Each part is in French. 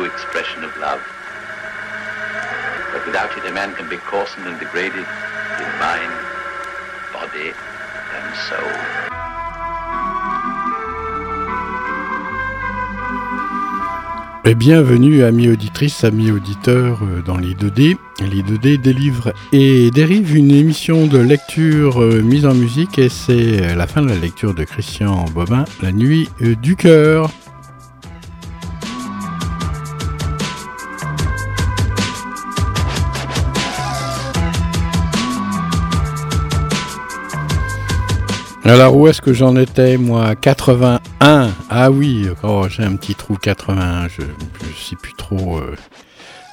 expression of love. But without it, a man can be coarsened and degraded in mind, body, and soul. Et bienvenue amis auditrices, amis auditeurs euh, dans les 2D. Les 2D délivrent et dérivent une émission de lecture euh, mise en musique et c'est la fin de la lecture de Christian Bobin, La nuit euh, du cœur. Alors où est-ce que j'en étais moi? 81 Ah oui, oh, j'ai un petit trou 81, je, je sais plus trop. euh.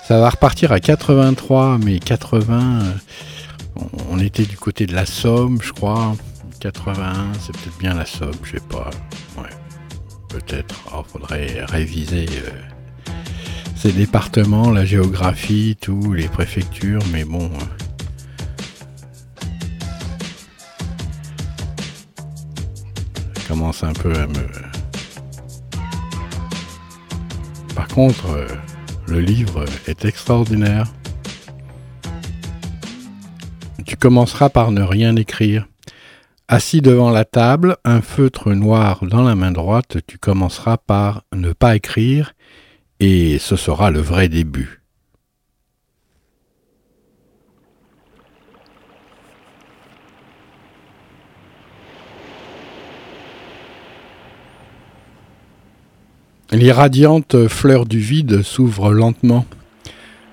Ça va repartir à 83, mais 80, euh, on était du côté de la Somme, je crois. 81, c'est peut-être bien la Somme, je sais pas. Ouais, peut-être. Il faudrait réviser euh, ces départements, la géographie, tout, les préfectures, mais bon. Commence un peu à me... Par contre, euh, le livre est extraordinaire. Tu commenceras par ne rien écrire. Assis devant la table, un feutre noir dans la main droite, tu commenceras par ne pas écrire et ce sera le vrai début. L'irradiante fleur du vide s'ouvre lentement.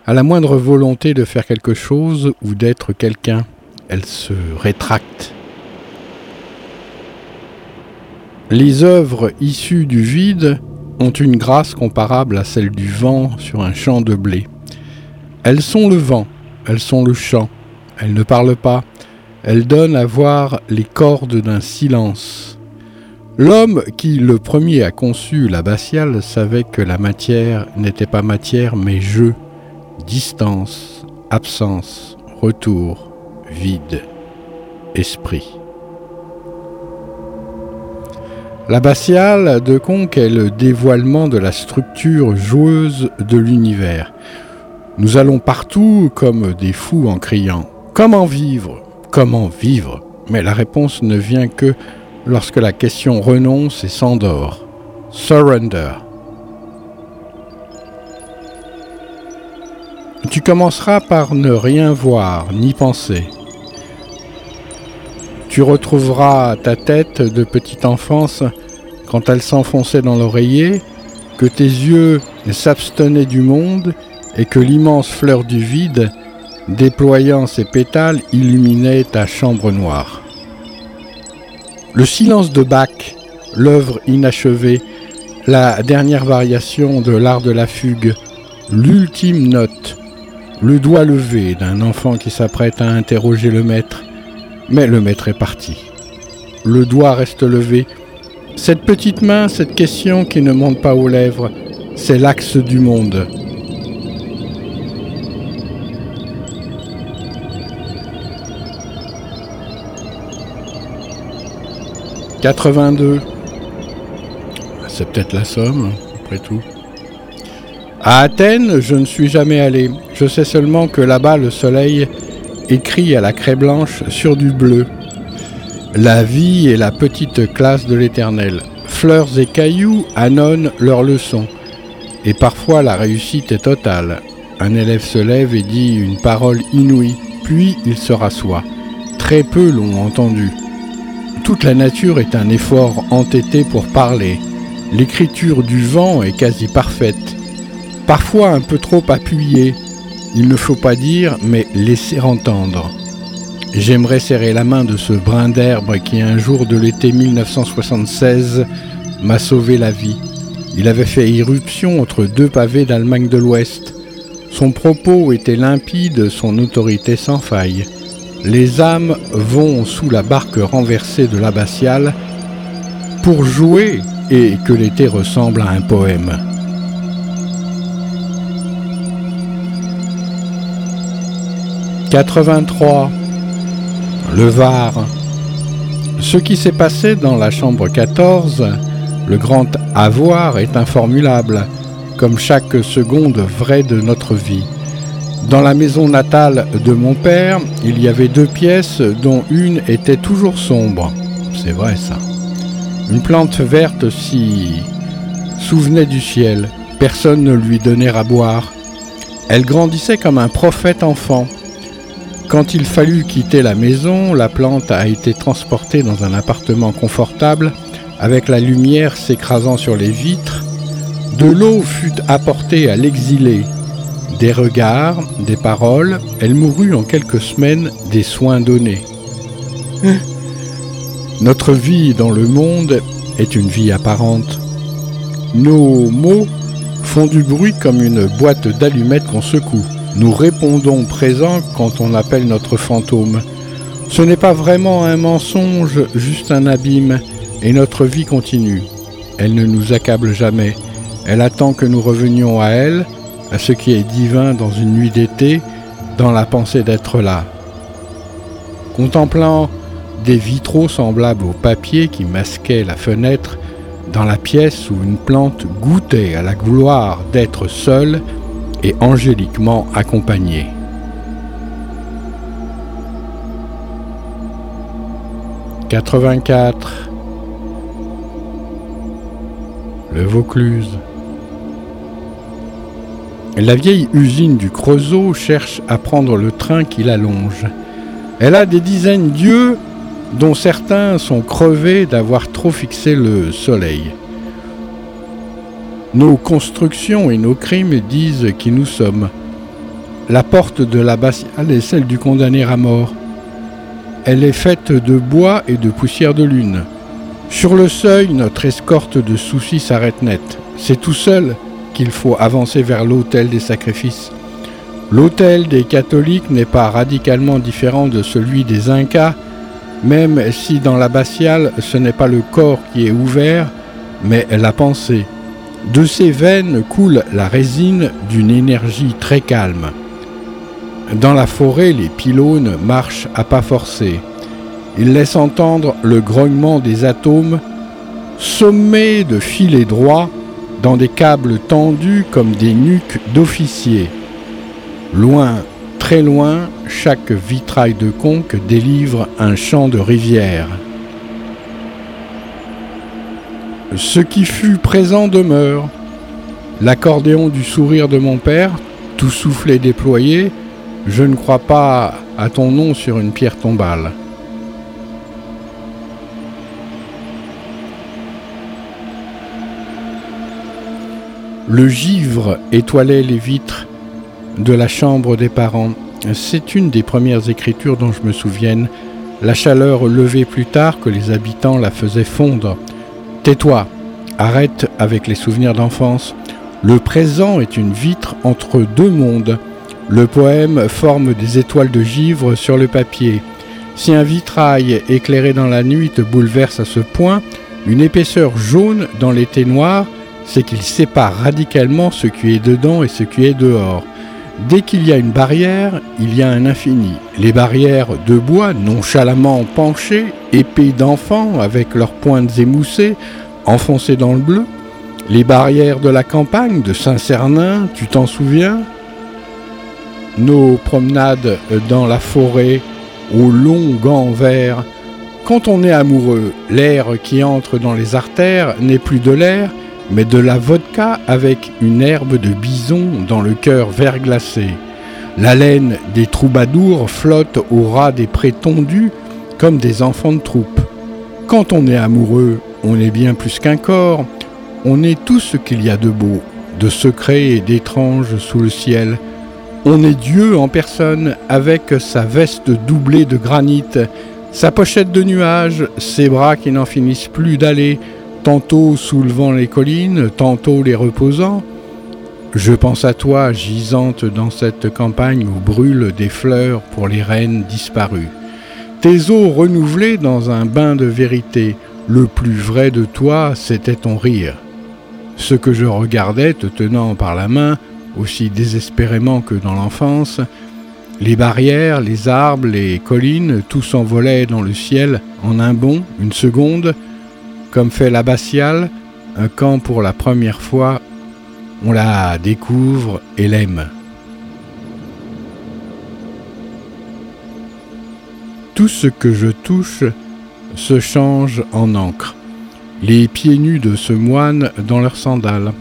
À la moindre volonté de faire quelque chose ou d'être quelqu'un, elle se rétracte. Les œuvres issues du vide ont une grâce comparable à celle du vent sur un champ de blé. Elles sont le vent, elles sont le chant, elles ne parlent pas, elles donnent à voir les cordes d'un silence. L'homme qui le premier a conçu l'abbatiale savait que la matière n'était pas matière mais jeu, distance, absence, retour, vide, esprit. L'abbatiale de Conques est le dévoilement de la structure joueuse de l'univers. Nous allons partout comme des fous en criant ⁇ Comment vivre? Comment vivre ?⁇ Mais la réponse ne vient que lorsque la question renonce et s'endort. Surrender. Tu commenceras par ne rien voir ni penser. Tu retrouveras ta tête de petite enfance quand elle s'enfonçait dans l'oreiller, que tes yeux s'abstenaient du monde et que l'immense fleur du vide, déployant ses pétales, illuminait ta chambre noire. Le silence de Bach, l'œuvre inachevée, la dernière variation de l'art de la fugue, l'ultime note, le doigt levé d'un enfant qui s'apprête à interroger le maître, mais le maître est parti. Le doigt reste levé. Cette petite main, cette question qui ne monte pas aux lèvres, c'est l'axe du monde. « 82. C'est peut-être la somme, après tout. À Athènes, je ne suis jamais allé. Je sais seulement que là-bas, le soleil écrit à la craie blanche sur du bleu. La vie est la petite classe de l'éternel. Fleurs et cailloux annonnent leurs leçons. Et parfois la réussite est totale. Un élève se lève et dit une parole inouïe, puis il se rassoit. Très peu l'ont entendu. Toute la nature est un effort entêté pour parler. L'écriture du vent est quasi parfaite. Parfois un peu trop appuyée. Il ne faut pas dire, mais laisser entendre. J'aimerais serrer la main de ce brin d'herbe qui un jour de l'été 1976 m'a sauvé la vie. Il avait fait irruption entre deux pavés d'Allemagne de l'Ouest. Son propos était limpide, son autorité sans faille. Les âmes vont sous la barque renversée de l'abbatiale pour jouer et que l'été ressemble à un poème. « 83. Le Var. Ce qui s'est passé dans la chambre 14, le grand avoir est informulable, comme chaque seconde vraie de notre vie. Dans la maison natale de mon père, il y avait deux pièces dont une était toujours sombre. C'est vrai ça. Une plante verte s'y souvenait du ciel. Personne ne lui donnait à boire. Elle grandissait comme un prophète enfant. Quand il fallut quitter la maison, la plante a été transportée dans un appartement confortable avec la lumière s'écrasant sur les vitres. De l'eau fut apportée à l'exilé. Des regards, des paroles, elle mourut en quelques semaines des soins donnés. Notre vie dans le monde est une vie apparente. Nos mots font du bruit comme une boîte d'allumettes qu'on secoue. Nous répondons présent quand on appelle notre fantôme. Ce n'est pas vraiment un mensonge, juste un abîme, et notre vie continue. Elle ne nous accable jamais. Elle attend que nous revenions à elle, à ce qui est divin dans une nuit d'été, dans la pensée d'être là. Contemplant des vitraux semblables au papier qui masquaient la fenêtre, dans la pièce où une plante goûtait à la gloire d'être seule et angéliquement accompagnée. « 84. Le Vaucluse. La vieille usine du Creusot cherche à prendre le train qui l'allonge. Elle a des dizaines d'yeux dont certains sont crevés d'avoir trop fixé le soleil. Nos constructions et nos crimes disent qui nous sommes. La porte de l'abbatiale est celle du condamné à mort. Elle est faite de bois et de poussière de lune. Sur le seuil, notre escorte de soucis s'arrête net. C'est tout seul qu'il faut avancer vers l'autel des sacrifices. L'autel des catholiques n'est pas radicalement différent de celui des Incas, même si dans l'abbatiale ce n'est pas le corps qui est ouvert, mais la pensée. De ces veines coule la résine d'une énergie très calme. Dans la forêt, les pylônes marchent à pas forcés. Ils laissent entendre le grognement des atomes, sommés de filets droits dans des câbles tendus comme des nuques d'officiers. Loin, très loin, chaque vitrail de conque délivre un chant de rivière. Ce qui fut présent demeure. L'accordéon du sourire de mon père, tout soufflé déployé, je ne crois pas à ton nom sur une pierre tombale. Le givre étoilait les vitres de la chambre des parents. C'est une des premières écritures dont je me souvienne. La chaleur levée plus tard que les habitants la faisaient fondre. Tais-toi, arrête avec les souvenirs d'enfance. Le présent est une vitre entre deux mondes. Le poème forme des étoiles de givre sur le papier. Si un vitrail éclairé dans la nuit te bouleverse à ce point, une épaisseur jaune dans l'été noir, c'est qu'il sépare radicalement ce qui est dedans et ce qui est dehors. Dès qu'il y a une barrière, il y a un infini. Les barrières de bois, nonchalamment penchées, épées d'enfants avec leurs pointes émoussées, enfoncées dans le bleu. Les barrières de la campagne, de Saint-Cernin, tu t'en souviens? Nos promenades dans la forêt, aux longs gants verts. Quand on est amoureux, l'air qui entre dans les artères n'est plus de l'air, mais de la vodka avec une herbe de bison dans le cœur verglacé. La laine des troubadours flotte au ras des prés tondus comme des enfants de troupe. Quand on est amoureux, on est bien plus qu'un corps, on est tout ce qu'il y a de beau, de secret et d'étrange sous le ciel. On est Dieu en personne avec sa veste doublée de granit, sa pochette de nuages, ses bras qui n'en finissent plus d'aller, tantôt soulevant les collines, tantôt les reposant. Je pense à toi, gisante dans cette campagne où brûlent des fleurs pour les reines disparues. Tes eaux renouvelées dans un bain de vérité, le plus vrai de toi, c'était ton rire. Ce que je regardais te tenant par la main, aussi désespérément que dans l'enfance, les barrières, les arbres, les collines, tout s'envolait dans le ciel en un bond, une seconde, comme fait l'abbatiale, un camp pour la première fois, on la découvre et l'aime. Tout ce que je touche se change en encre. Les pieds nus de ce moine dans leurs sandales.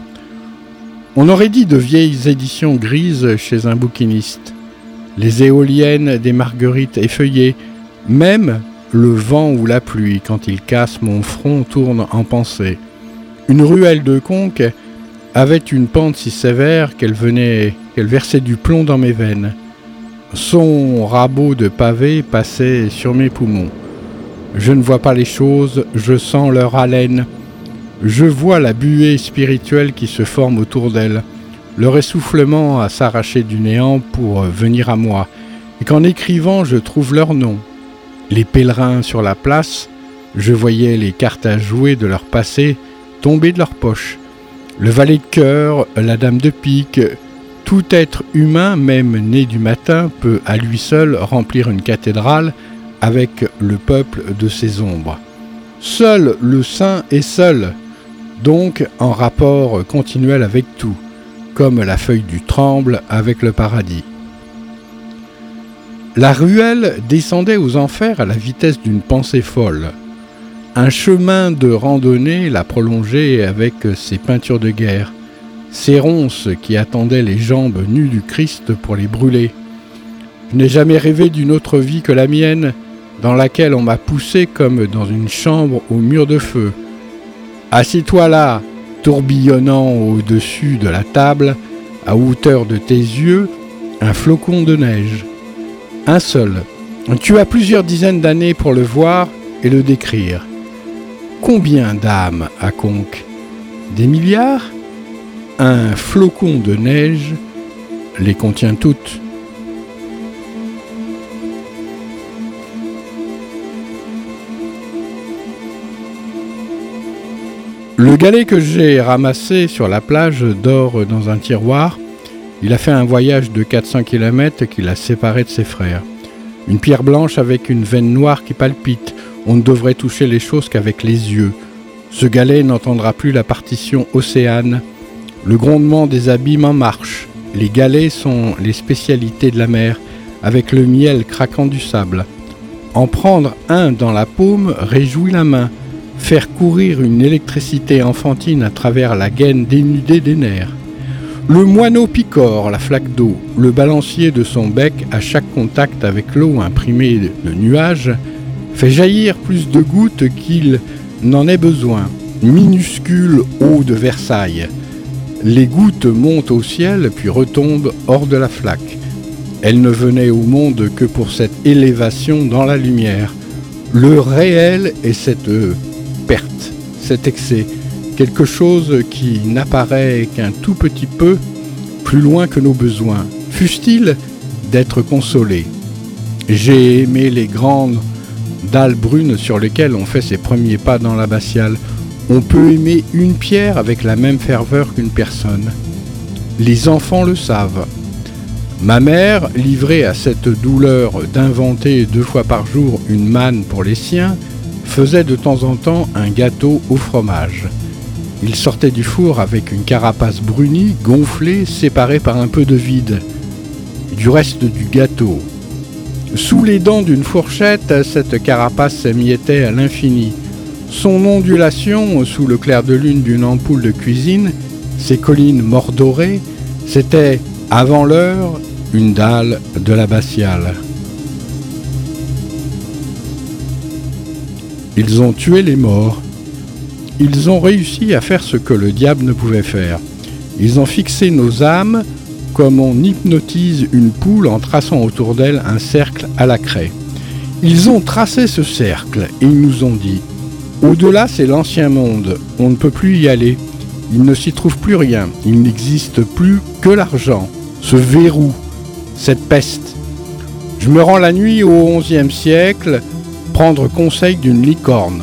On aurait dit de vieilles éditions grises chez un bouquiniste. Les éoliennes des marguerites effeuillées, même le vent ou la pluie, quand il casse mon front, tourne en pensée. Une ruelle de conque avait une pente si sévère qu'elle venait, qu'elle versait du plomb dans mes veines. Son rabot de pavé passait sur mes poumons. Je ne vois pas les choses, je sens leur haleine. Je vois la buée spirituelle qui se forme autour d'elles, leur essoufflement à s'arracher du néant pour venir à moi, et qu'en écrivant je trouve leur nom. Les pèlerins sur la place, je voyais les cartes à jouer de leur passé tomber de leurs poches. Le valet de cœur, la dame de pique, tout être humain, même né du matin, peut à lui seul remplir une cathédrale avec le peuple de ses ombres. Seul le saint est seul, donc en rapport continuel avec tout, comme la feuille du tremble avec le paradis. La ruelle descendait aux enfers à la vitesse d'une pensée folle. Un chemin de randonnée la prolongeait avec ses peintures de guerre ces ronces qui attendaient les jambes nues du Christ pour les brûler. Je n'ai jamais rêvé d'une autre vie que la mienne, dans laquelle on m'a poussé comme dans une chambre au mur de feu. Assis-toi là, tourbillonnant au-dessus de la table, à hauteur de tes yeux, un flocon de neige. Un seul. Tu as plusieurs dizaines d'années pour le voir et le décrire. Combien d'âmes à conque Des milliards? Un flocon de neige les contient toutes. Le galet que j'ai ramassé sur la plage dort dans un tiroir. Il a fait un voyage de 400 km qui l'a séparé de ses frères. Une pierre blanche avec une veine noire qui palpite. On ne devrait toucher les choses qu'avec les yeux. Ce galet n'entendra plus la partition océane le grondement des abîmes en marche. Les galets sont les spécialités de la mer, avec le miel craquant du sable. En prendre un dans la paume réjouit la main. Faire courir une électricité enfantine à travers la gaine dénudée des nerfs. Le moineau picore la flaque d'eau, le balancier de son bec à chaque contact avec l'eau imprimée de nuages, fait jaillir plus de gouttes qu'il n'en ait besoin. Minuscule eau de Versailles. Les gouttes montent au ciel puis retombent hors de la flaque. Elles ne venaient au monde que pour cette élévation dans la lumière. Le réel est cette perte, cet excès, quelque chose qui n'apparaît qu'un tout petit peu plus loin que nos besoins, fût-il d'être consolé. J'ai aimé les grandes dalles brunes sur lesquelles on fait ses premiers pas dans l'abbatiale, on peut aimer une pierre avec la même ferveur qu'une personne. Les enfants le savent. Ma mère, livrée à cette douleur d'inventer deux fois par jour une manne pour les siens, faisait de temps en temps un gâteau au fromage. Il sortait du four avec une carapace brunie, gonflée, séparée par un peu de vide, du reste du gâteau. Sous les dents d'une fourchette, cette carapace s'émiettait à l'infini. Son ondulation sous le clair de lune d'une ampoule de cuisine, ses collines mordorées, c'était, avant l'heure, une dalle de l'abbatiale. Ils ont tué les morts. Ils ont réussi à faire ce que le diable ne pouvait faire. Ils ont fixé nos âmes comme on hypnotise une poule en traçant autour d'elle un cercle à la craie. Ils ont tracé ce cercle et ils nous ont dit Au-delà, c'est l'ancien monde. On ne peut plus y aller. Il ne s'y trouve plus rien. Il n'existe plus que l'argent, ce verrou, cette peste. Je me rends la nuit au XIe siècle prendre conseil d'une licorne.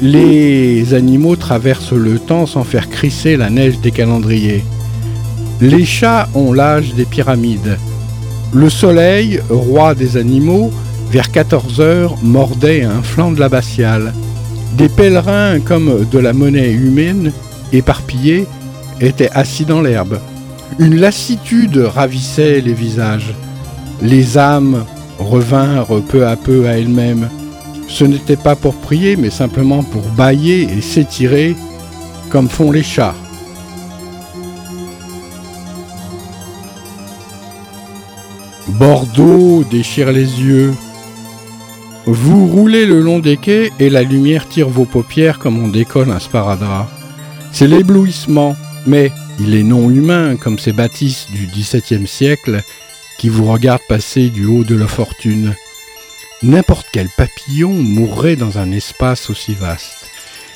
Les animaux traversent le temps sans faire crisser la neige des calendriers. Les chats ont l'âge des pyramides. Le soleil, roi des animaux, vers 14 heures, mordait un flanc de l'abbatiale. Des pèlerins comme de la monnaie humaine, éparpillés, étaient assis dans l'herbe. Une lassitude ravissait les visages. Les âmes revinrent peu à peu à elles-mêmes. Ce n'était pas pour prier, mais simplement pour bailler et s'étirer comme font les chats. Bordeaux déchire les yeux. Vous roulez le long des quais et la lumière tire vos paupières comme on décolle un sparadrap. C'est l'éblouissement, mais il est non humain comme ces bâtisses du XVIIe siècle qui vous regardent passer du haut de la fortune. N'importe quel papillon mourrait dans un espace aussi vaste.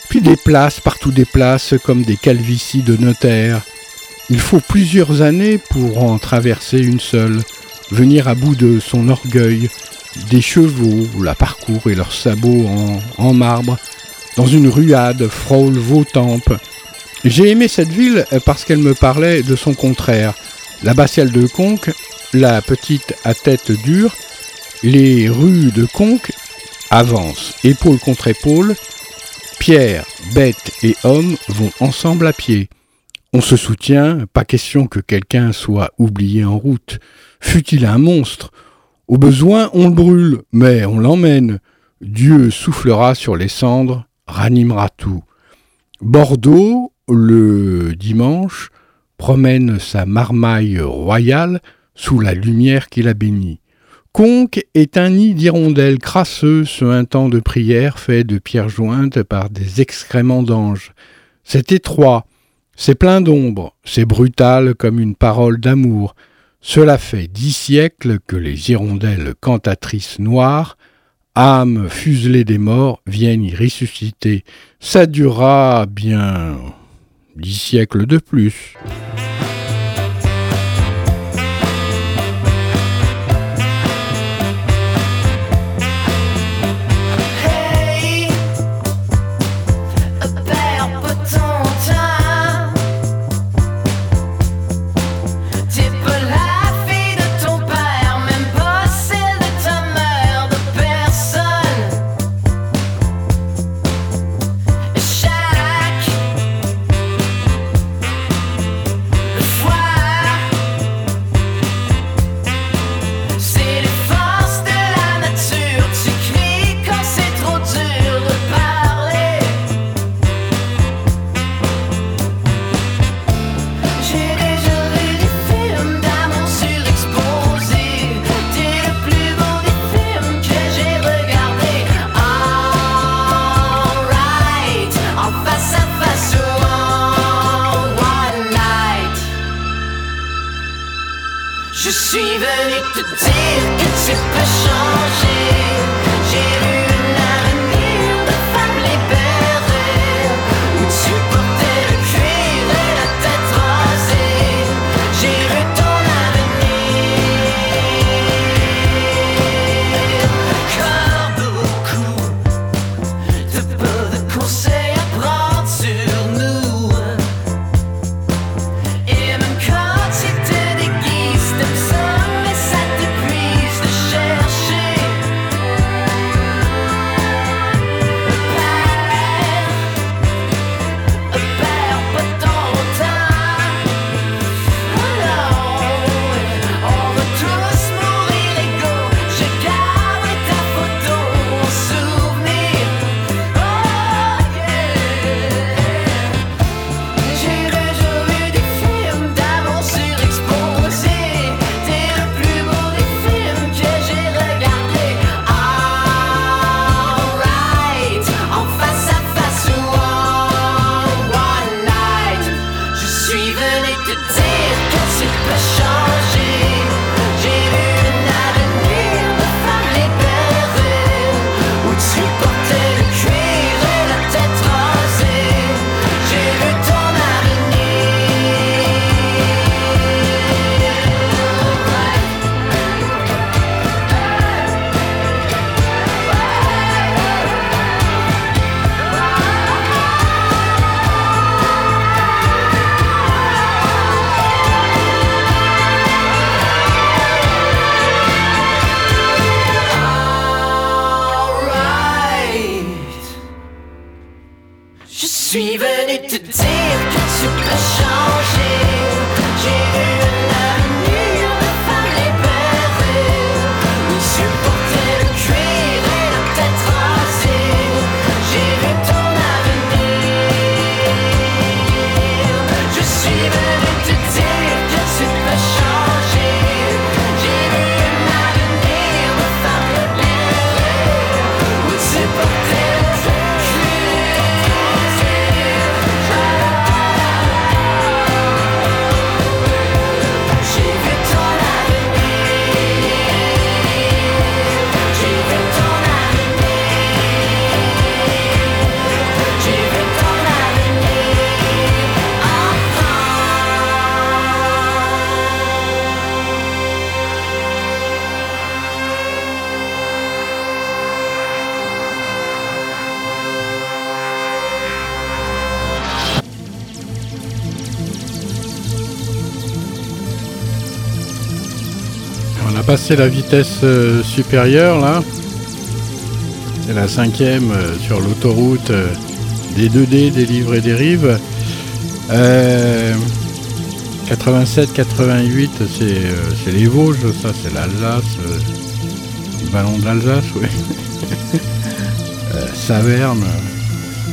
Puis des places, partout des places, comme des calvities de notaires. Il faut plusieurs années pour en traverser une seule, venir à bout de son orgueil, des chevaux la parcourent et leurs sabots en, marbre, dans une ruade frôle vos tempes. J'ai aimé cette ville parce qu'elle me parlait de son contraire. L'abbatiale de Conques, la petite à tête dure, les rues de Conques avancent, épaule contre épaule. Pierre, bête et homme vont ensemble à pied. On se soutient, pas question que quelqu'un soit oublié en route. Fut-il un monstre? Au besoin, on le brûle, mais on l'emmène. Dieu soufflera sur les cendres, ranimera tout. Bordeaux, le dimanche, promène sa marmaille royale sous la lumière qui la bénit. Conque est un nid d'hirondelles crasseux sur un temps de prière fait de pierres jointes par des excréments d'anges. C'est étroit, c'est plein d'ombre, c'est brutal comme une parole d'amour. Cela fait dix siècles que les hirondelles cantatrices noires, âmes fuselées des morts, viennent y ressusciter. Ça durera bien dix siècles de plus. Passé la vitesse euh, supérieure là. C'est la cinquième euh, sur l'autoroute euh, des 2D, des livres et des rives. 87, 88, c'est c'est les Vosges, ça, c'est l'Alsace. le ballon de l'Alsace, oui. Saverne.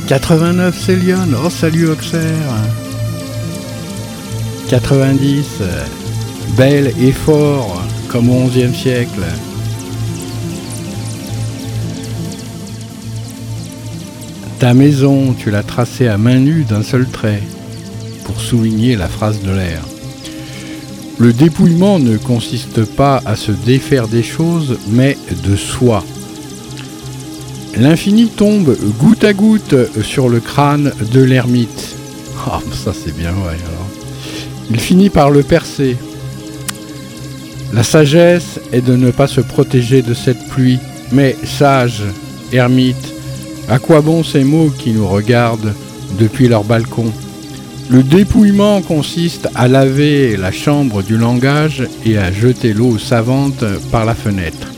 89, c'est Lyon. Oh, salut Auxerre. 90, euh, belle et fort, comme au XIe siècle. Ta maison, tu l'as tracée à main nue d'un seul trait, pour souligner la phrase de l'air. Le dépouillement ne consiste pas à se défaire des choses, mais de soi. L'infini tombe goutte à goutte sur le crâne de l'ermite. Ah, ça c'est bien vrai alors. Il finit par le percer. La sagesse est de ne pas se protéger de cette pluie, mais sage, ermite, à quoi bon ces mots qui nous regardent depuis leur balcon? Le dépouillement consiste à laver la chambre du langage et à jeter l'eau savante par la fenêtre.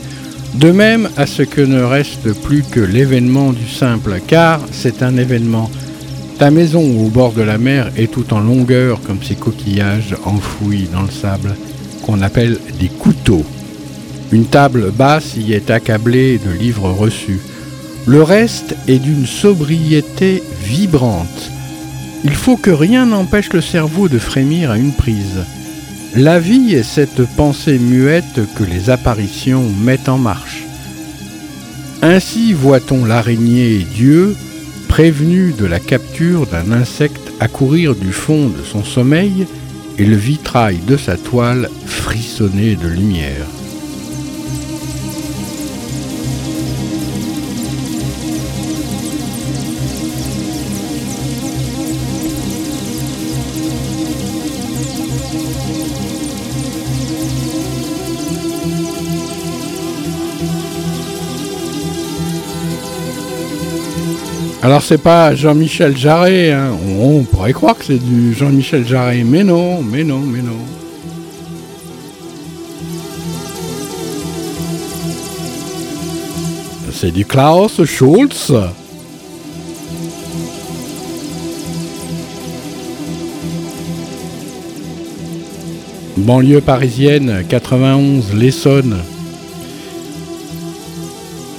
De même à ce que ne reste plus que l'événement du simple, car c'est un événement. Ta maison au bord de la mer est tout en longueur comme ces coquillages enfouis dans le sable qu'on appelle des couteaux. Une table basse y est accablée de livres reçus. Le reste est d'une sobriété vibrante. Il faut que rien n'empêche le cerveau de frémir à une prise. La vie est cette pensée muette que les apparitions mettent en marche. Ainsi voit-on l'araignée Dieu prévenu de la capture d'un insecte accourir du fond de son sommeil et le vitrail de sa toile frissonner de lumière. Alors c'est pas Jean-Michel Jarret, hein. On, pourrait croire que c'est du Jean-Michel Jarret, mais non, mais non, mais non. C'est du Klaus Schulz. Banlieue parisienne, 91, l'Essonne.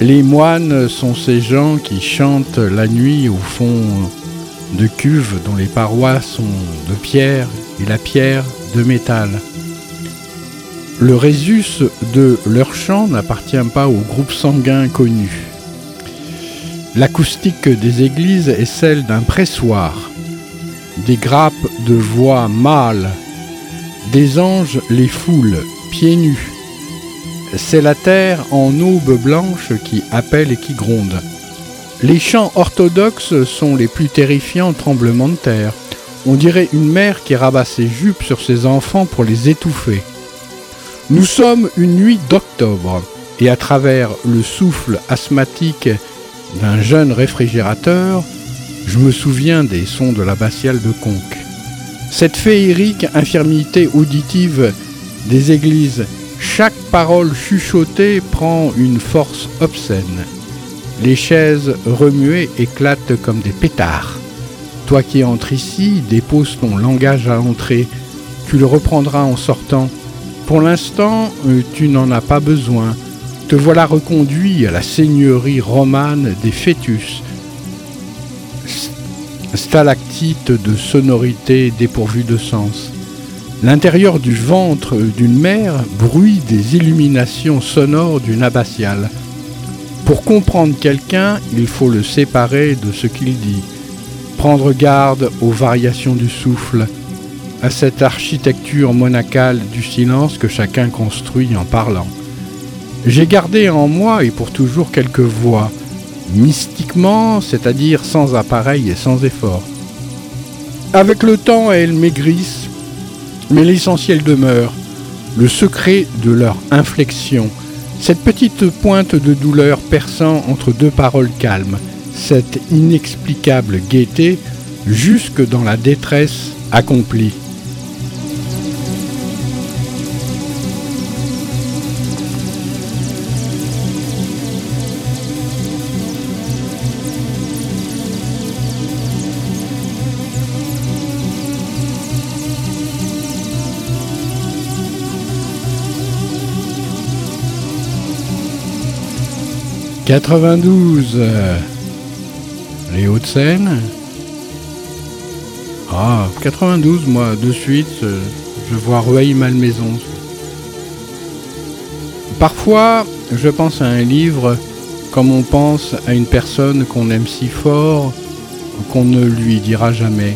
Les moines sont ces gens qui chantent la nuit au fond de cuves dont les parois sont de pierre et la pierre de métal. Le résus de leur chant n'appartient pas au groupe sanguin connu. L'acoustique des églises est celle d'un pressoir, des grappes de voix mâles, des anges les foulent pieds nus. C'est la terre en aube blanche qui appelle et qui gronde. Les chants orthodoxes sont les plus terrifiants tremblements de terre. On dirait une mère qui rabat ses jupes sur ses enfants pour les étouffer. Nous sommes une nuit d'octobre, et à travers le souffle asthmatique d'un jeune réfrigérateur, je me souviens des sons de l'abbatiale de Conques. Cette féerique infirmité auditive des églises, chaque parole chuchotée prend une force obscène. Les chaises remuées éclatent comme des pétards. Toi qui entres ici, dépose ton langage à l'entrée. Tu le reprendras en sortant. Pour l'instant, euh, tu n'en as pas besoin. Te voilà reconduit à la seigneurie romane des fœtus. Stalactite de sonorité dépourvue de sens. L'intérieur du ventre d'une mère bruit des illuminations sonores d'une abbatiale. Pour comprendre quelqu'un, il faut le séparer de ce qu'il dit. Prendre garde aux variations du souffle, à cette architecture monacale du silence que chacun construit en parlant. J'ai gardé en moi et pour toujours quelques voix, mystiquement, c'est-à-dire sans appareil et sans effort. Avec le temps, elles maigrissent, mais l'essentiel demeure, le secret de leur inflexion, cette petite pointe de douleur perçant entre deux paroles calmes, cette inexplicable gaieté jusque dans la détresse accomplie. « 92, euh, les Hauts-de-Seine. Ah, 92, moi, de suite, euh, je vois Rueil-Malmaison. Parfois, je pense à un livre comme on pense à une personne qu'on aime si fort qu'on ne lui dira jamais.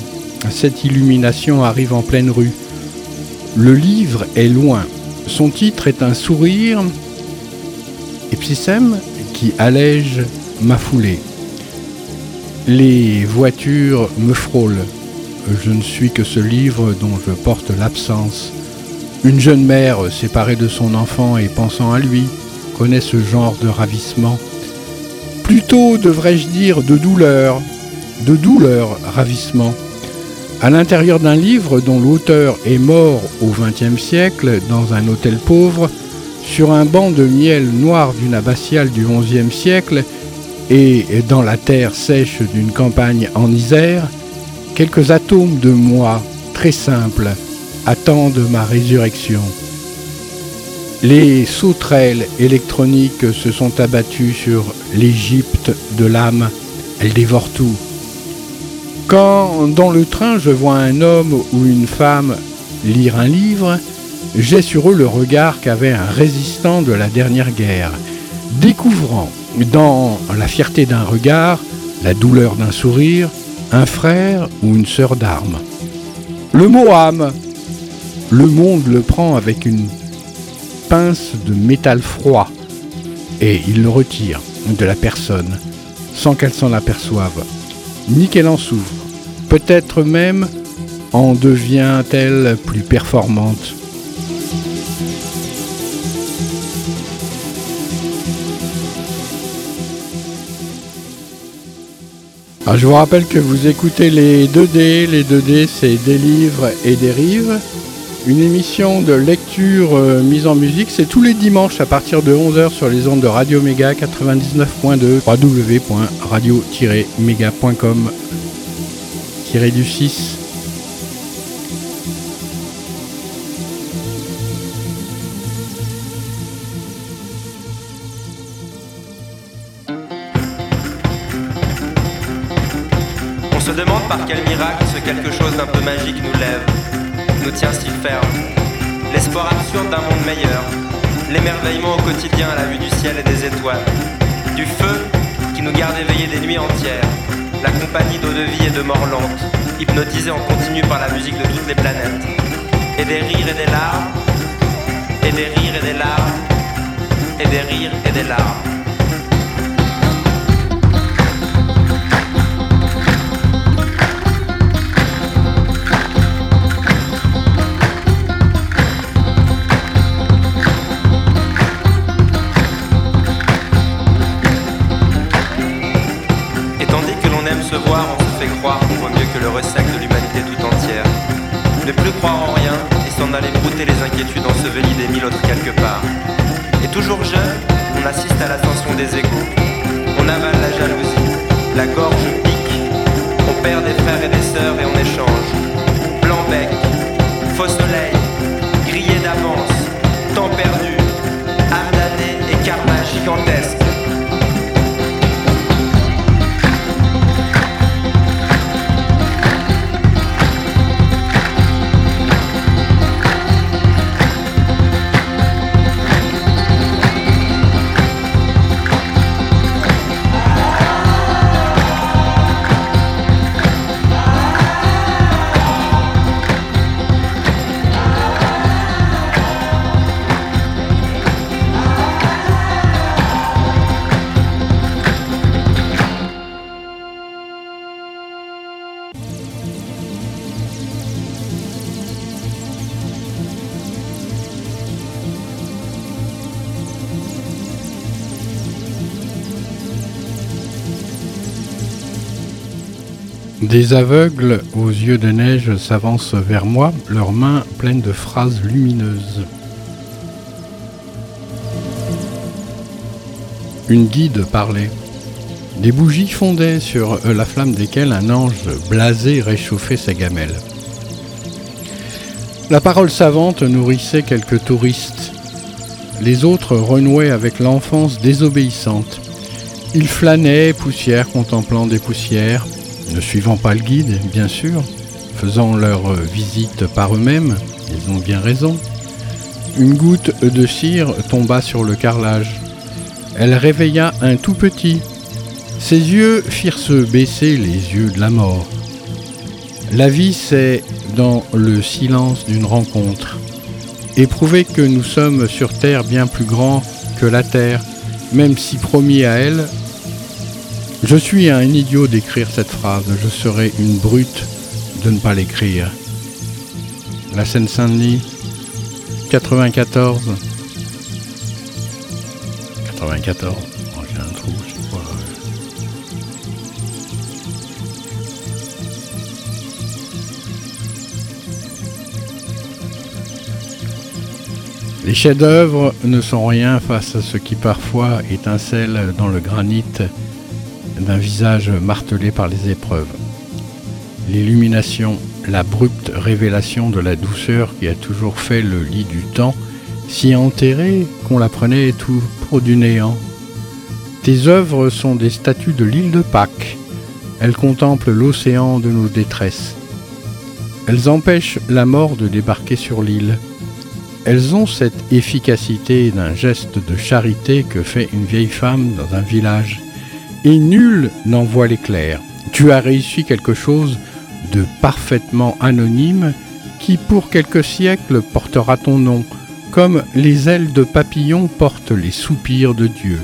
Cette illumination arrive en pleine rue. Le livre est loin. Son titre est un sourire. Ipsissem qui allège ma foulée. Les voitures me frôlent. Je ne suis que ce livre dont je porte l'absence. Une jeune mère séparée de son enfant et pensant à lui connaît ce genre de ravissement. Plutôt devrais-je dire de douleur, de douleur ravissement. À l'intérieur d'un livre dont l'auteur est mort au XXe siècle dans un hôtel pauvre, sur un banc de miel noir d'une abbatiale du XIe siècle et dans la terre sèche d'une campagne en Isère, quelques atomes de moi, très simples, attendent ma résurrection. Les sauterelles électroniques se sont abattues sur l'Égypte de l'âme, elles dévorent tout. Quand dans le train je vois un homme ou une femme lire un livre, j'ai sur eux le regard qu'avait un résistant de la dernière guerre, découvrant dans la fierté d'un regard, la douleur d'un sourire, un frère ou une sœur d'armes. Le mot âme, le monde le prend avec une pince de métal froid et il le retire de la personne sans qu'elle s'en aperçoive, ni qu'elle en souffre. Peut-être même en devient-elle plus performante Alors, je vous rappelle que vous écoutez les 2D. Les 2D, c'est des livres et des rives. Une émission de lecture euh, mise en musique, c'est tous les dimanches à partir de 11h sur les ondes de Radio Méga 99.2 www.radio-méga.com du 6. L'émerveillement au quotidien à la vue du ciel et des étoiles, du feu qui nous garde éveillés des nuits entières, la compagnie d'eau de vie et de mort lente, hypnotisés en continu par la musique de toutes les planètes, et des rires et des larmes, et des rires et des larmes, et des rires et des larmes. On se fait croire qu'on vaut mieux que le ressac de l'humanité tout entière. Ne plus croire en rien et s'en aller brouter les inquiétudes ensevelies des mille autres quelque part. Et toujours jeune, on assiste à l'ascension des égaux. On avale la jalousie, la gorge pique, on perd des frères et des sœurs et on échange. Blanc bec, faux soleil, grillé d'avance, temps perdu, âme damnée et karma gigantesque. Des aveugles aux yeux de neige s'avancent vers moi, leurs mains pleines de phrases lumineuses. Une guide parlait. Des bougies fondaient sur la flamme desquelles un ange blasé réchauffait sa gamelle. La parole savante nourrissait quelques touristes. Les autres renouaient avec l'enfance désobéissante. Ils flânaient, poussière contemplant des poussières, ne suivant pas le guide, bien sûr, faisant leur visite par eux-mêmes, ils ont bien raison. Une goutte de cire tomba sur le carrelage. Elle réveilla un tout petit. Ses yeux firent se baisser les yeux de la mort. La vie, c'est dans le silence d'une rencontre. Éprouver que nous sommes sur Terre bien plus grands que la Terre, même si promis à elle, je suis un idiot d'écrire cette phrase, je serais une brute de ne pas l'écrire. La Seine-Saint-Denis, 94. 94, oh, j'ai un trou, je sais. Les chefs-d'œuvre ne sont rien face à ce qui parfois étincelle dans le granit d'un visage martelé par les épreuves. L'illumination, l'abrupte révélation de la douceur qui a toujours fait le lit du temps, si enterrée qu'on la prenait tout pour du néant. Tes œuvres sont des statues de l'île de Pâques. Elles contemplent l'océan de nos détresses. Elles empêchent la mort de débarquer sur l'île. Elles ont cette efficacité d'un geste de charité que fait une vieille femme dans un village et nul n'en voit l'éclair. Tu as réussi quelque chose de parfaitement anonyme qui pour quelques siècles portera ton nom, comme les ailes de papillon portent les soupirs de Dieu.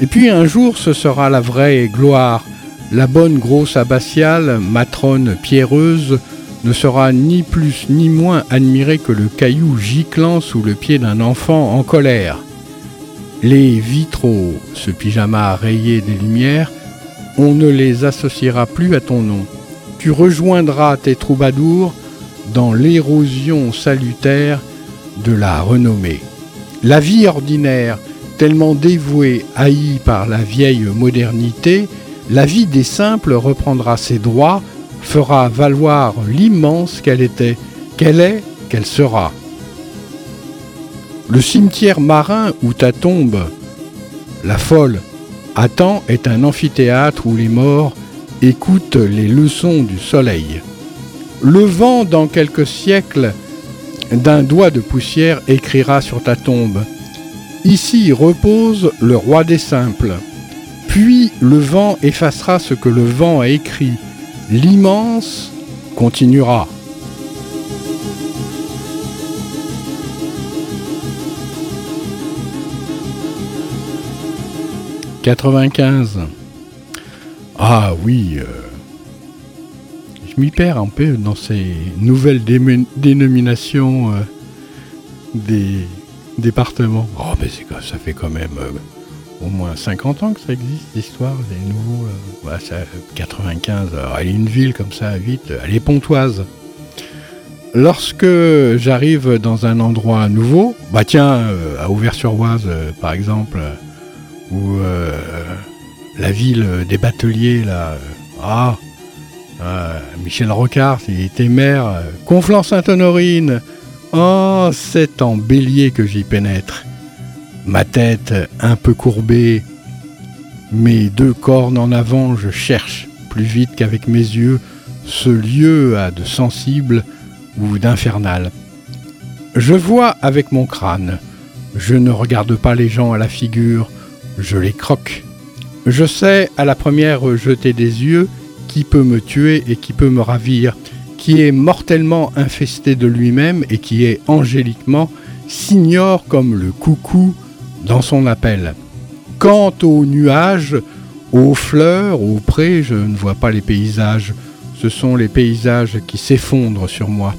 Et puis un jour ce sera la vraie gloire, la bonne grosse abbatiale, matrone pierreuse, ne sera ni plus ni moins admirée que le caillou giclant sous le pied d'un enfant en colère. Les vitraux, ce pyjama rayé des lumières, on ne les associera plus à ton nom. Tu rejoindras tes troubadours dans l'érosion salutaire de la renommée. La vie ordinaire, tellement dévouée, haïe par la vieille modernité, la vie des simples reprendra ses droits, fera valoir l'immense qu'elle était, qu'elle est, qu'elle sera. Le cimetière marin où ta tombe, la folle, attend est un amphithéâtre où les morts écoutent les leçons du soleil. Le vent, dans quelques siècles, d'un doigt de poussière écrira sur ta tombe. Ici repose le roi des simples. Puis le vent effacera ce que le vent a écrit. L'immense continuera. 95. Ah oui, euh, je m'y perds un peu dans ces nouvelles dénominations euh, des départements. Oh, mais c'est ça fait quand même euh, au moins 50 ans que ça existe, l'histoire des nouveaux. euh, ouais, ça, 95, alors, elle est une ville comme ça, vite, elle est pontoise. Lorsque j'arrive dans un endroit nouveau, bah tiens, à Auvers-sur-Oise euh, par exemple, euh, ou euh, la ville des bateliers là, euh, ah, Ah, Michel Rocard, il était maire. Conflans-Sainte-Honorine. Oh, c'est en bélier que j'y pénètre. Ma tête un peu courbée, mes deux cornes en avant, je cherche, plus vite qu'avec mes yeux, ce lieu à de sensible ou d'infernal. Je vois avec mon crâne. Je ne regarde pas les gens à la figure, je les croque. Je sais à la première jeter des yeux qui peut me tuer et qui peut me ravir, qui est mortellement infesté de lui-même et qui est angéliquement s'ignore comme le coucou dans son appel. Quant aux nuages, aux fleurs, aux prés, je ne vois pas les paysages. Ce sont les paysages qui s'effondrent sur moi.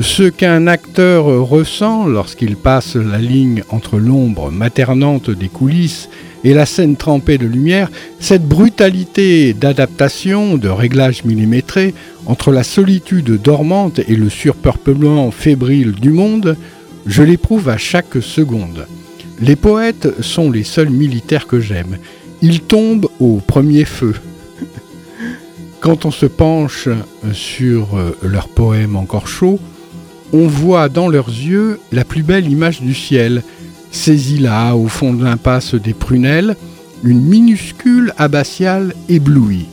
Ce qu'un acteur ressent lorsqu'il passe la ligne entre l'ombre maternante des coulisses et la scène trempée de lumière, cette brutalité d'adaptation, de réglage millimétré entre la solitude dormante et le surpeuplement fébrile du monde, je l'éprouve à chaque seconde. Les poètes sont les seuls militaires que j'aime. Ils tombent au premier feu. Quand on se penche sur euh, leurs poèmes encore chauds, on voit dans leurs yeux la plus belle image du ciel, saisie là, au fond de l'impasse des prunelles, une minuscule abbatiale éblouie.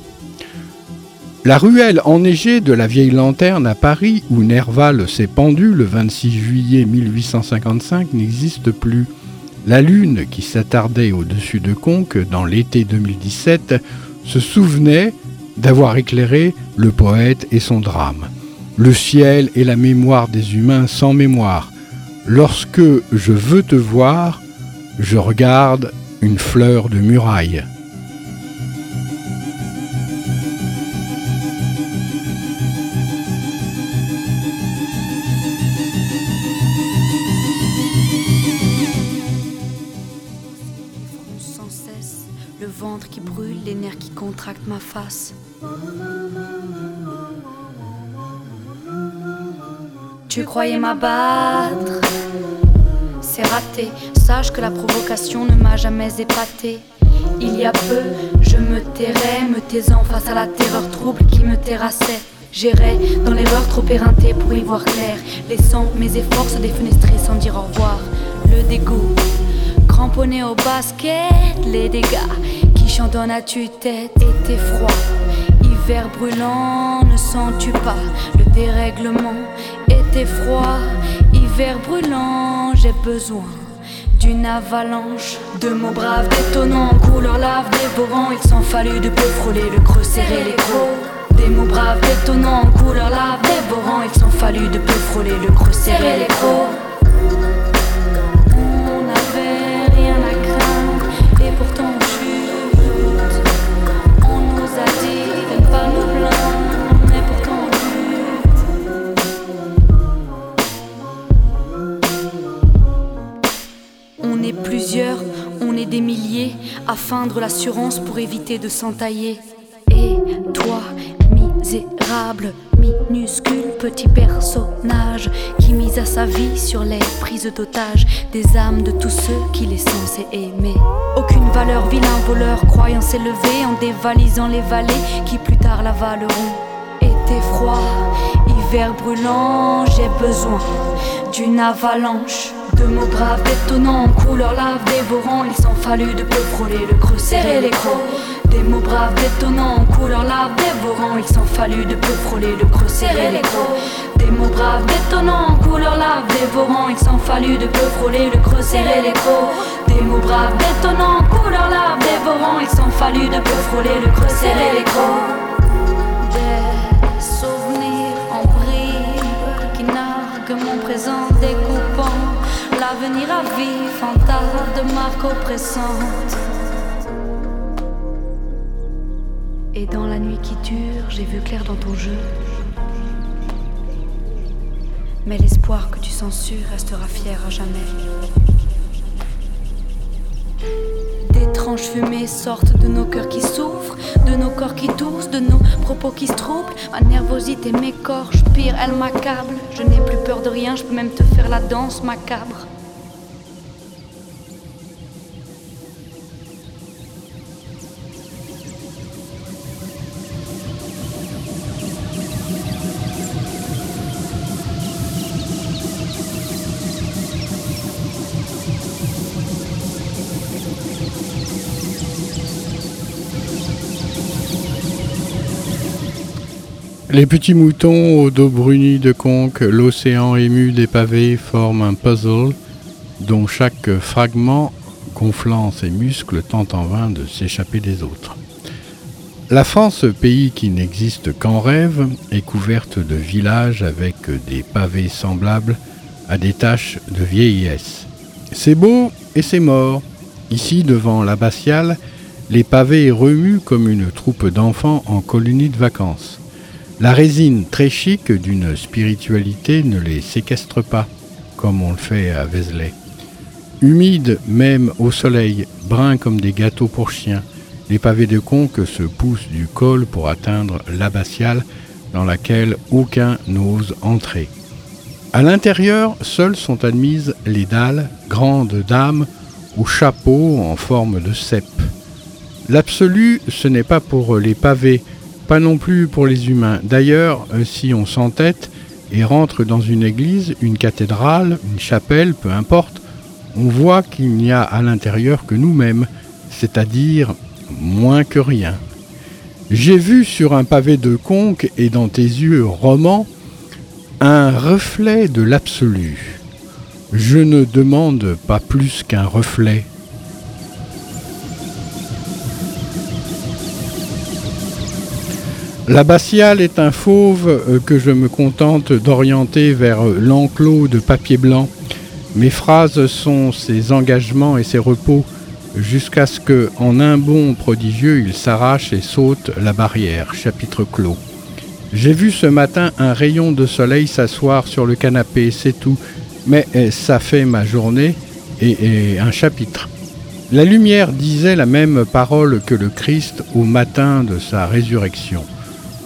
La ruelle enneigée de la vieille lanterne à Paris, où Nerval s'est pendu le 26 juillet 1855, n'existe plus. La lune, qui s'attardait au-dessus de Conques dans l'été 2017, se souvenait d'avoir éclairé le poète et son drame. Le ciel est la mémoire des humains sans mémoire. Lorsque je veux te voir, je regarde une fleur de muraille. Croyais m'abattre, c'est raté. Sache que la provocation ne m'a jamais épaté. Il y a peu, je me tairais, me taisant face à la terreur trouble qui me terrassait. J'irais dans l'erreur trop éreintée pour y voir clair, laissant mes efforts se défenestrer sans dire au revoir. Le dégoût, cramponné au basket, les dégâts qui chantonnent à tue-tête, été froid, hiver brûlant, ne sens-tu pas le dérèglement, été froid, hiver brûlant, j'ai besoin d'une avalanche de mots braves détonnants couleur lave dévorant. Il s'en fallut de peu frôler le creux serré les crocs. Des mots braves détonnants couleur lave dévorant. Il s'en fallut de peu frôler le creux serré les crocs des milliers, à feindre l'assurance pour éviter de s'entailler. Et toi, misérable, minuscule petit personnage, qui mise à sa vie sur les prises d'otages des âmes de tous ceux qu'il est censé aimer. Aucune valeur, vilain voleur, croyant s'élever en dévalisant les vallées qui plus tard l'avaleront. Été froid, hiver brûlant, j'ai besoin d'une avalanche. De mots braves détonnants couleur lave dévorant, il s'en fallut de peu frôler le creux serré les crocs. Des mots braves détonnants couleur lave dévorant, il s'en fallut de peu frôler le creux serré les crocs. Des mots braves détonnants couleur lave dévorant, il s'en fallut de peu frôler le creux serré les crocs. Des mots braves détonnants couleur lave dévorant, il s'en fallut de peu frôler le creux serré les crocs. De marques oppressantes Et dans la nuit qui dure, j'ai vu clair dans ton jeu Mais l'espoir que tu censures restera fier à jamais D'étranges fumées sortent de nos cœurs qui souffrent, de nos corps qui toussent, de nos propos qui se troublent. Ma nervosité m'écorche, pire, elle m'accable. Je n'ai plus peur de rien, je peux même te faire la danse macabre. Les petits moutons au dos bruni de conque, l'océan ému des pavés forment un puzzle dont chaque fragment, gonflant ses muscles, tente en vain de s'échapper des autres. La France, pays qui n'existe qu'en rêve, est couverte de villages avec des pavés semblables à des taches de vieillesse. C'est beau et c'est mort. Ici, devant l'abbatiale, les pavés remuent comme une troupe d'enfants en colonie de vacances. La résine très chic d'une spiritualité ne les séquestre pas, comme on le fait à Vézelay. Humides même au soleil, bruns comme des gâteaux pour chiens, les pavés de conque se poussent du col pour atteindre l'abbatiale dans laquelle aucun n'ose entrer. À l'intérieur, seules sont admises les dalles, grandes dames au chapeau en forme de cèpe. L'absolu, ce n'est pas pour les pavés, pas non plus pour les humains. D'ailleurs, euh, si on s'entête et rentre dans une église, une cathédrale, une chapelle, peu importe, on voit qu'il n'y a à l'intérieur que nous-mêmes, c'est-à-dire moins que rien. J'ai vu sur un pavé de conque et dans tes yeux romans un reflet de l'absolu. Je ne demande pas plus qu'un reflet. L'abbatiale est un fauve euh, que je me contente d'orienter vers l'enclos de papier blanc. Mes phrases sont ses engagements et ses repos, jusqu'à ce que, en un bond prodigieux, il s'arrache et saute la barrière. Chapitre clos. J'ai vu ce matin un rayon de soleil s'asseoir sur le canapé, c'est tout. Mais eh, ça fait ma journée et un chapitre. La lumière disait la même parole que le Christ au matin de sa résurrection.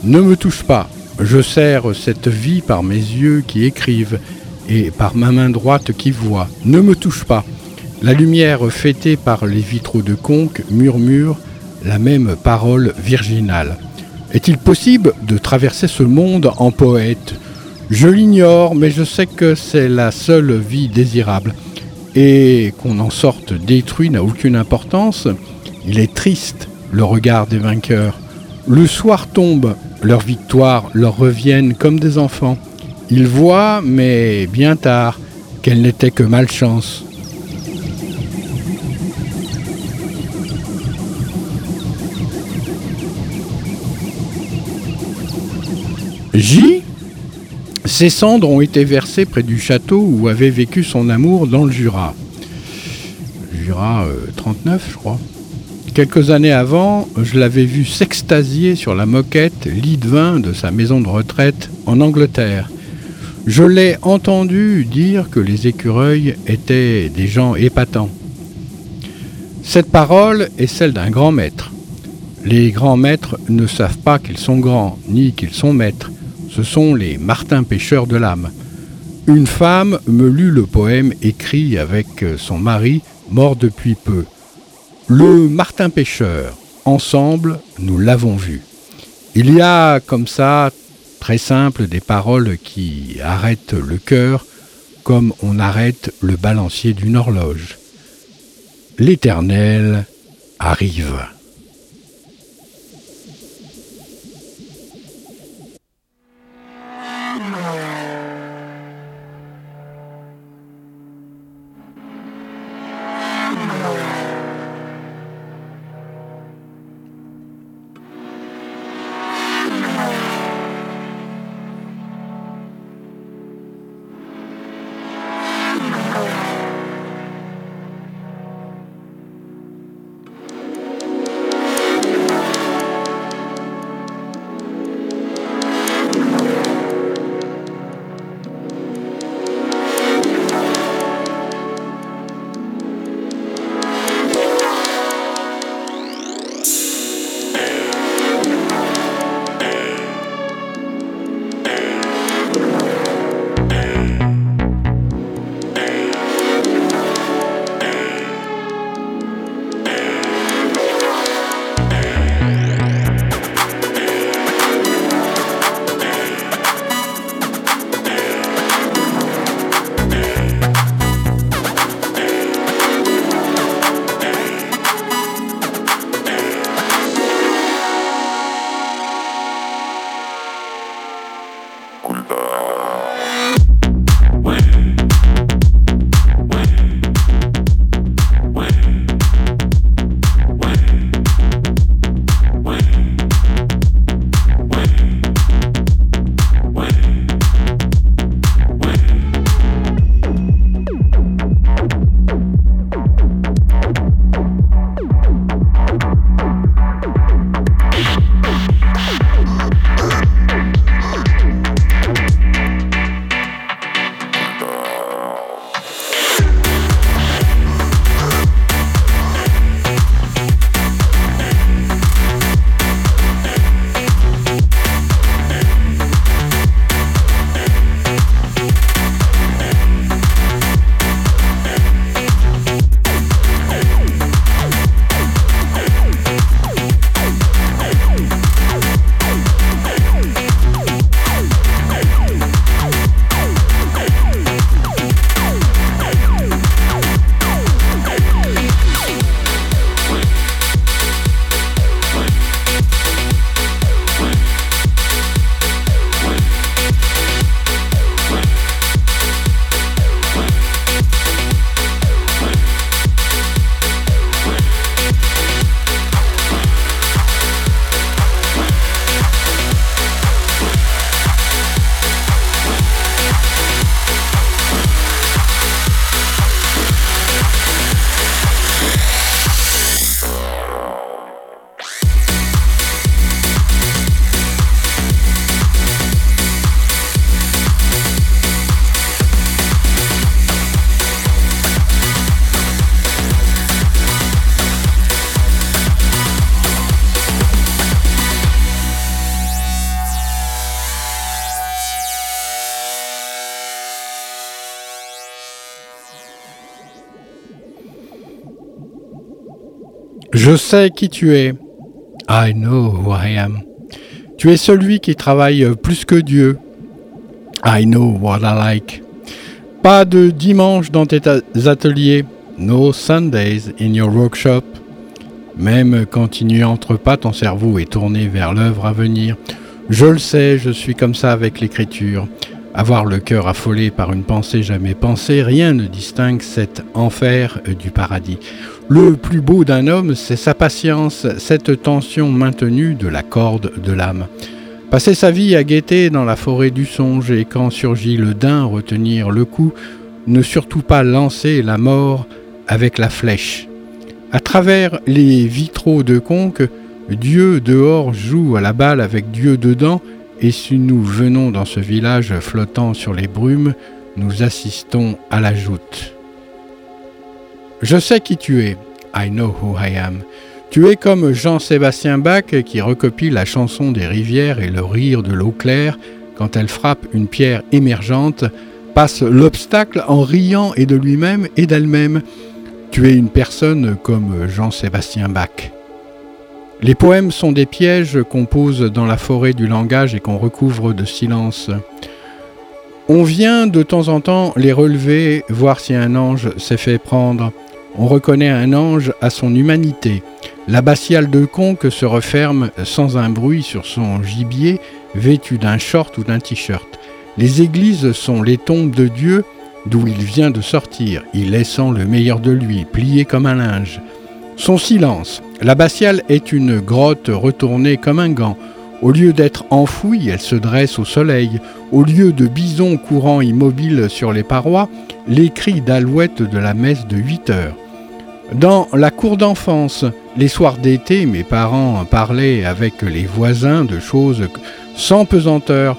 Ne me touche pas, je serre cette vie par mes yeux qui écrivent et par ma main droite qui voit. Ne me touche pas. La lumière fêtée par les vitraux de conque murmure la même parole virginale. Est-il possible de traverser ce monde en poète? Je l'ignore, mais je sais que c'est la seule vie désirable. Et qu'on en sorte détruit n'a aucune importance. Il est triste, le regard des vainqueurs. Le soir tombe, leurs victoires leur reviennent comme des enfants. Ils voient, mais bien tard, qu'elle n'était que malchance. J. Ses cendres ont été versées près du château où avait vécu son amour dans le Jura. Jura euh, 39, je crois. Quelques années avant, je l'avais vu s'extasier sur la moquette lit de vin de sa maison de retraite en Angleterre. Je l'ai entendu dire que les écureuils étaient des gens épatants. Cette parole est celle d'un grand maître. Les grands maîtres ne savent pas qu'ils sont grands, ni qu'ils sont maîtres. Ce sont les martins pêcheurs de l'âme. Une femme me lut le poème écrit avec son mari, mort depuis peu. Le Martin pêcheur, ensemble, nous l'avons vu. Il y a comme ça, très simple, des paroles qui arrêtent le cœur comme on arrête le balancier d'une horloge. L'Éternel arrive. Je sais qui tu es. I know who I am. Tu es celui qui travaille plus que Dieu. I know what I like. Pas de dimanche dans tes ateliers. No Sundays in your workshop. Même quand tu n'y entres pas, ton cerveau est tourné vers l'œuvre à venir. Je le sais, je suis comme ça avec l'écriture. Avoir le cœur affolé par une pensée jamais pensée, rien ne distingue cet enfer du paradis. Le plus beau d'un homme, c'est sa patience, cette tension maintenue de la corde de l'âme. Passer sa vie à guetter dans la forêt du songe et quand surgit le daim, retenir le coup, ne surtout pas lancer la mort avec la flèche. À travers les vitraux de conque, Dieu dehors joue à la balle avec Dieu dedans, et si nous venons dans ce village flottant sur les brumes, nous assistons à la joute. Je sais qui tu es. I know who I am. Tu es comme Jean-Sébastien Bach qui recopie la chanson des rivières et le rire de l'eau claire quand elle frappe une pierre émergente, passe l'obstacle en riant et de lui-même et d'elle-même. Tu es une personne comme Jean-Sébastien Bach. Les poèmes sont des pièges qu'on pose dans la forêt du langage et qu'on recouvre de silence. On vient de temps en temps les relever, voir si un ange s'est fait prendre. On reconnaît un ange à son humanité. L'abbatiale de conque se referme sans un bruit sur son gibier, vêtu d'un short ou d'un t-shirt. Les églises sont les tombes de Dieu d'où il vient de sortir, y laissant le meilleur de lui, plié comme un linge. Son silence. L'abbatiale est une grotte retournée comme un gant. Au lieu d'être enfouie, elle se dresse au soleil. Au lieu de bisons courant immobiles sur les parois, les cris d'alouettes de la messe de 8 heures. Dans la cour d'enfance, les soirs d'été, mes parents parlaient avec les voisins de choses sans pesanteur.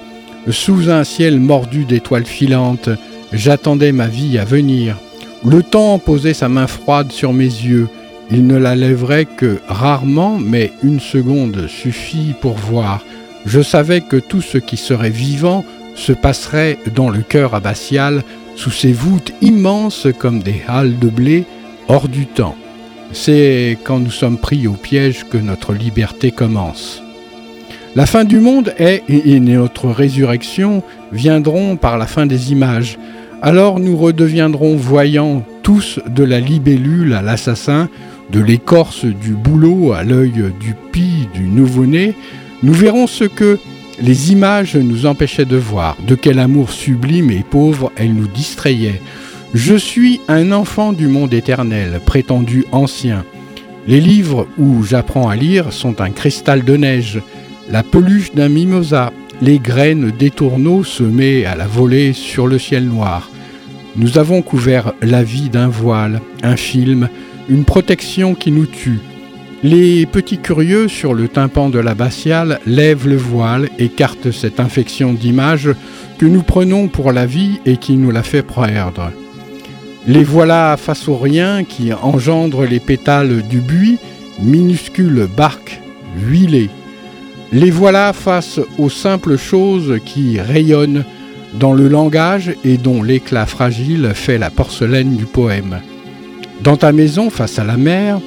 Sous un ciel mordu d'étoiles filantes, j'attendais ma vie à venir. Le temps posait sa main froide sur mes yeux. Il ne la lèverait que rarement, mais une seconde suffit pour voir. Je savais que tout ce qui serait vivant se passerait dans le cœur abbatial, sous ces voûtes immenses comme des halles de blé, hors du temps. C'est quand nous sommes pris au piège que notre liberté commence. La fin du monde est, et notre résurrection viendront par la fin des images. Alors nous redeviendrons voyants tous de la libellule à l'assassin, de l'écorce du bouleau à l'œil du pis du nouveau-né, nous verrons ce que les images nous empêchaient de voir, de quel amour sublime et pauvre elles nous distrayaient. Je suis un enfant du monde éternel, prétendu ancien. Les livres où j'apprends à lire sont un cristal de neige, la peluche d'un mimosa, les graines des tourneaux semées à la volée sur le ciel noir. Nous avons couvert la vie d'un voile, un film, une protection qui nous tue. Les petits curieux sur le tympan de l'abbatiale lèvent le voile, écartent cette infection d'image que nous prenons pour la vie et qui nous la fait perdre. Les voilà face au rien qui engendre les pétales du buis, minuscules barques huilées. Les voilà face aux simples choses qui rayonnent dans le langage et dont l'éclat fragile fait la porcelaine du poème. Dans ta maison, face à la mer,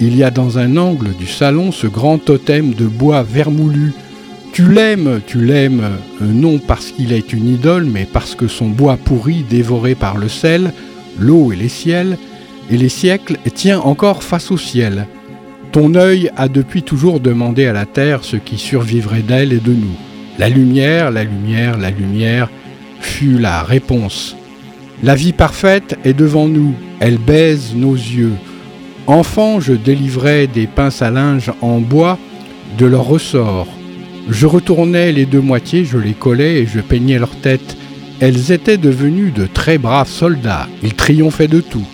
il y a dans un angle du salon ce grand totem de bois vermoulu. Tu l'aimes, tu l'aimes, non parce qu'il est une idole, mais parce que son bois pourri, dévoré par le sel, l'eau et les ciels, et les siècles, tient encore face au ciel. Ton œil a depuis toujours demandé à la terre ce qui survivrait d'elle et de nous. La lumière, la lumière, la lumière fut la réponse. La vie parfaite est devant nous, elle baise nos yeux. Enfant, je délivrais des pinces à linge en bois de leur ressort. Je retournais les deux moitiés, je les collais et je peignais leurs têtes. Elles étaient devenues de très braves soldats, ils triomphaient de tout.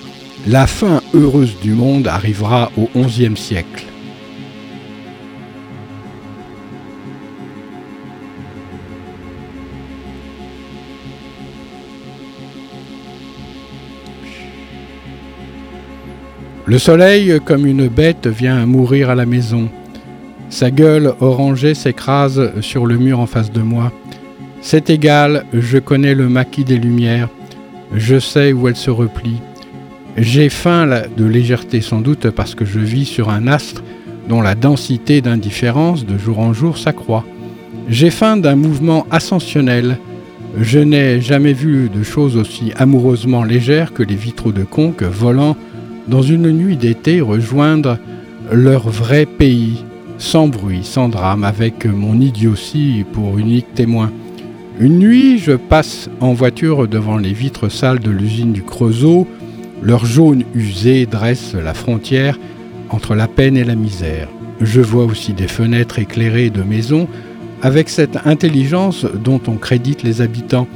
La fin heureuse du monde arrivera au XIe siècle. Le soleil, comme une bête, vient mourir à la maison. Sa gueule orangée s'écrase sur le mur en face de moi. C'est égal, je connais le maquis des lumières, je sais où elle se replie. J'ai faim de légèreté sans doute parce que je vis sur un astre dont la densité d'indifférence de jour en jour s'accroît. J'ai faim d'un mouvement ascensionnel. Je n'ai jamais vu de choses aussi amoureusement légères que les vitraux de conque volant dans une nuit d'été rejoindre leur vrai pays, sans bruit, sans drame, avec mon idiotie pour unique témoin. Une nuit, je passe en voiture devant les vitres sales de l'usine du Creusot. Leur jaune usé dresse la frontière entre la peine et la misère. Je vois aussi des fenêtres éclairées de maisons avec cette intelligence dont on crédite les habitants,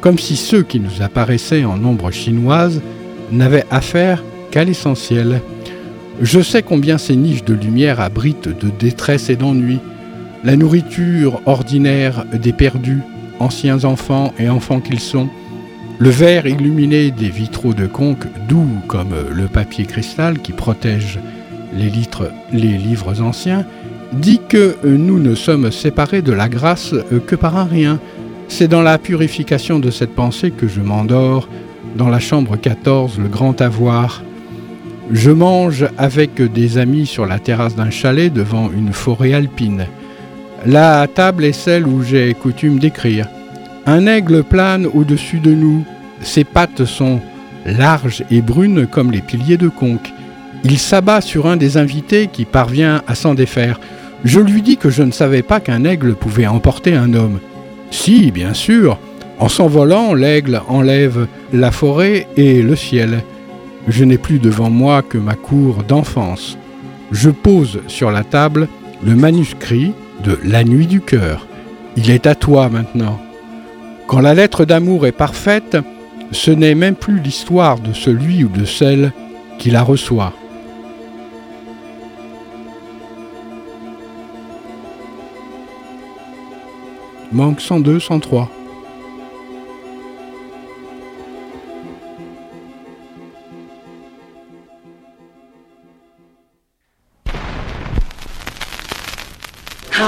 comme si ceux qui nous apparaissaient en ombre chinoise n'avaient affaire qu'à l'essentiel. Je sais combien ces niches de lumière abritent de détresse et d'ennui, la nourriture ordinaire des perdus, anciens enfants et enfants qu'ils sont, le verre illuminé des vitraux de conque, doux comme le papier cristal qui protège les, litres, les livres anciens, dit que nous ne sommes séparés de la grâce que par un rien. C'est dans la purification de cette pensée que je m'endors dans la chambre 14, le grand avoir. Je mange avec des amis sur la terrasse d'un chalet devant une forêt alpine. La table est celle où j'ai coutume d'écrire. Un aigle plane au-dessus de nous. Ses pattes sont larges et brunes comme les piliers de conque. Il s'abat sur un des invités qui parvient à s'en défaire. Je lui dis que je ne savais pas qu'un aigle pouvait emporter un homme. Si, bien sûr. En s'envolant, l'aigle enlève la forêt et le ciel. Je n'ai plus devant moi que ma cour d'enfance. Je pose sur la table le manuscrit de La nuit du cœur. Il est à toi maintenant. Quand la lettre d'amour est parfaite, ce n'est même plus l'histoire de celui ou de celle qui la reçoit. Manque 102, 103.